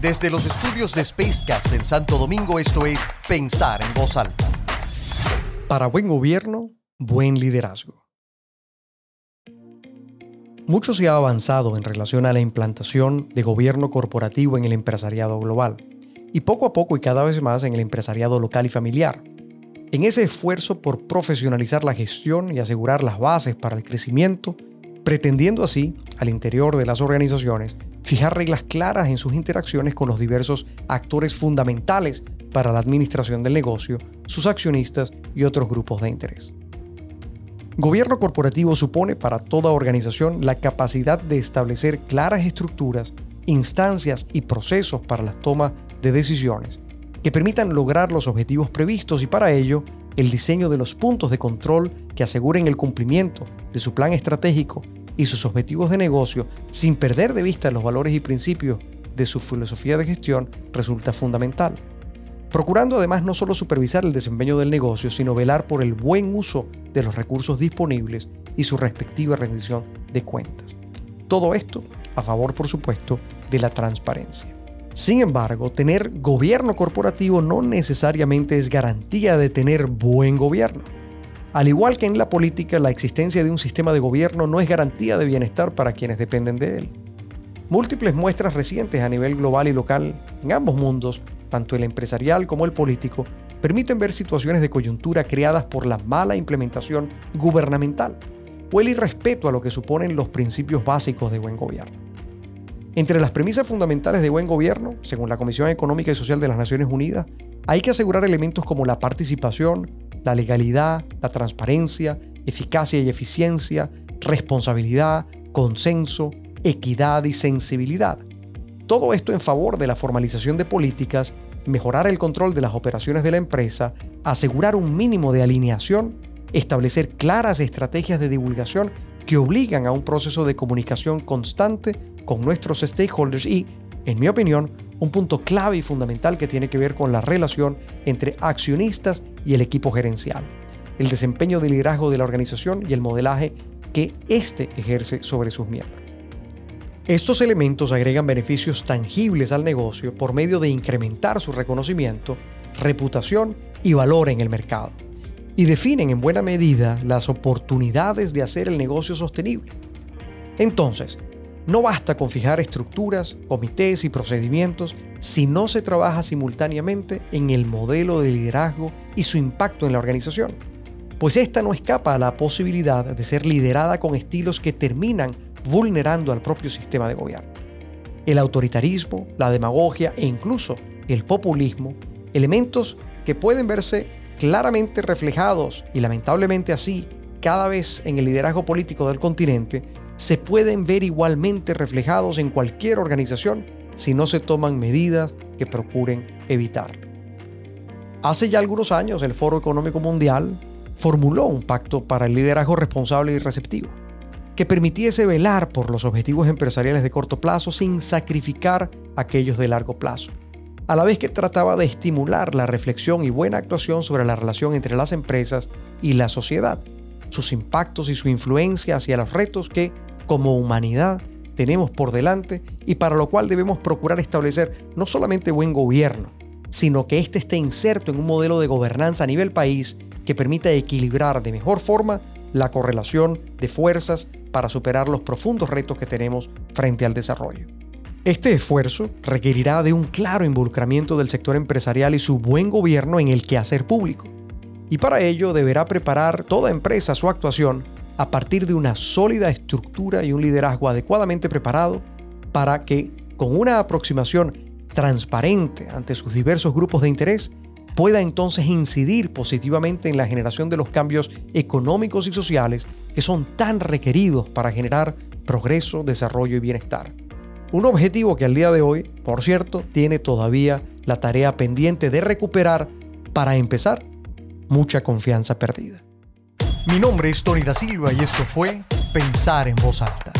Desde los estudios de Spacecast en Santo Domingo, esto es Pensar en Voz Alta. Para buen gobierno, buen liderazgo. Mucho se ha avanzado en relación a la implantación de gobierno corporativo en el empresariado global, y poco a poco y cada vez más en el empresariado local y familiar. En ese esfuerzo por profesionalizar la gestión y asegurar las bases para el crecimiento, pretendiendo así, al interior de las organizaciones, fijar reglas claras en sus interacciones con los diversos actores fundamentales para la administración del negocio, sus accionistas y otros grupos de interés. Gobierno corporativo supone para toda organización la capacidad de establecer claras estructuras, instancias y procesos para la toma de decisiones que permitan lograr los objetivos previstos y para ello el diseño de los puntos de control que aseguren el cumplimiento de su plan estratégico y sus objetivos de negocio sin perder de vista los valores y principios de su filosofía de gestión resulta fundamental. Procurando además no solo supervisar el desempeño del negocio, sino velar por el buen uso de los recursos disponibles y su respectiva rendición de cuentas. Todo esto a favor, por supuesto, de la transparencia. Sin embargo, tener gobierno corporativo no necesariamente es garantía de tener buen gobierno. Al igual que en la política, la existencia de un sistema de gobierno no es garantía de bienestar para quienes dependen de él. Múltiples muestras recientes a nivel global y local, en ambos mundos, tanto el empresarial como el político, permiten ver situaciones de coyuntura creadas por la mala implementación gubernamental o el irrespeto a lo que suponen los principios básicos de buen gobierno. Entre las premisas fundamentales de buen gobierno, según la Comisión Económica y Social de las Naciones Unidas, hay que asegurar elementos como la participación, la legalidad, la transparencia, eficacia y eficiencia, responsabilidad, consenso, equidad y sensibilidad. Todo esto en favor de la formalización de políticas, mejorar el control de las operaciones de la empresa, asegurar un mínimo de alineación, establecer claras estrategias de divulgación que obligan a un proceso de comunicación constante con nuestros stakeholders y, en mi opinión, un punto clave y fundamental que tiene que ver con la relación entre accionistas y el equipo gerencial, el desempeño de liderazgo de la organización y el modelaje que éste ejerce sobre sus miembros. Estos elementos agregan beneficios tangibles al negocio por medio de incrementar su reconocimiento, reputación y valor en el mercado, y definen en buena medida las oportunidades de hacer el negocio sostenible. Entonces, no basta con fijar estructuras, comités y procedimientos si no se trabaja simultáneamente en el modelo de liderazgo y su impacto en la organización, pues esta no escapa a la posibilidad de ser liderada con estilos que terminan vulnerando al propio sistema de gobierno. El autoritarismo, la demagogia e incluso el populismo, elementos que pueden verse claramente reflejados y lamentablemente así cada vez en el liderazgo político del continente, se pueden ver igualmente reflejados en cualquier organización si no se toman medidas que procuren evitar. Hace ya algunos años el Foro Económico Mundial formuló un pacto para el liderazgo responsable y receptivo, que permitiese velar por los objetivos empresariales de corto plazo sin sacrificar aquellos de largo plazo, a la vez que trataba de estimular la reflexión y buena actuación sobre la relación entre las empresas y la sociedad, sus impactos y su influencia hacia los retos que como humanidad tenemos por delante y para lo cual debemos procurar establecer no solamente buen gobierno, sino que éste esté inserto en un modelo de gobernanza a nivel país que permita equilibrar de mejor forma la correlación de fuerzas para superar los profundos retos que tenemos frente al desarrollo. Este esfuerzo requerirá de un claro involucramiento del sector empresarial y su buen gobierno en el quehacer público. Y para ello deberá preparar toda empresa su actuación a partir de una sólida estructura y un liderazgo adecuadamente preparado para que, con una aproximación transparente ante sus diversos grupos de interés, pueda entonces incidir positivamente en la generación de los cambios económicos y sociales que son tan requeridos para generar progreso, desarrollo y bienestar. Un objetivo que al día de hoy, por cierto, tiene todavía la tarea pendiente de recuperar, para empezar, mucha confianza perdida. Mi nombre es Tony da Silva y esto fue Pensar en voz alta.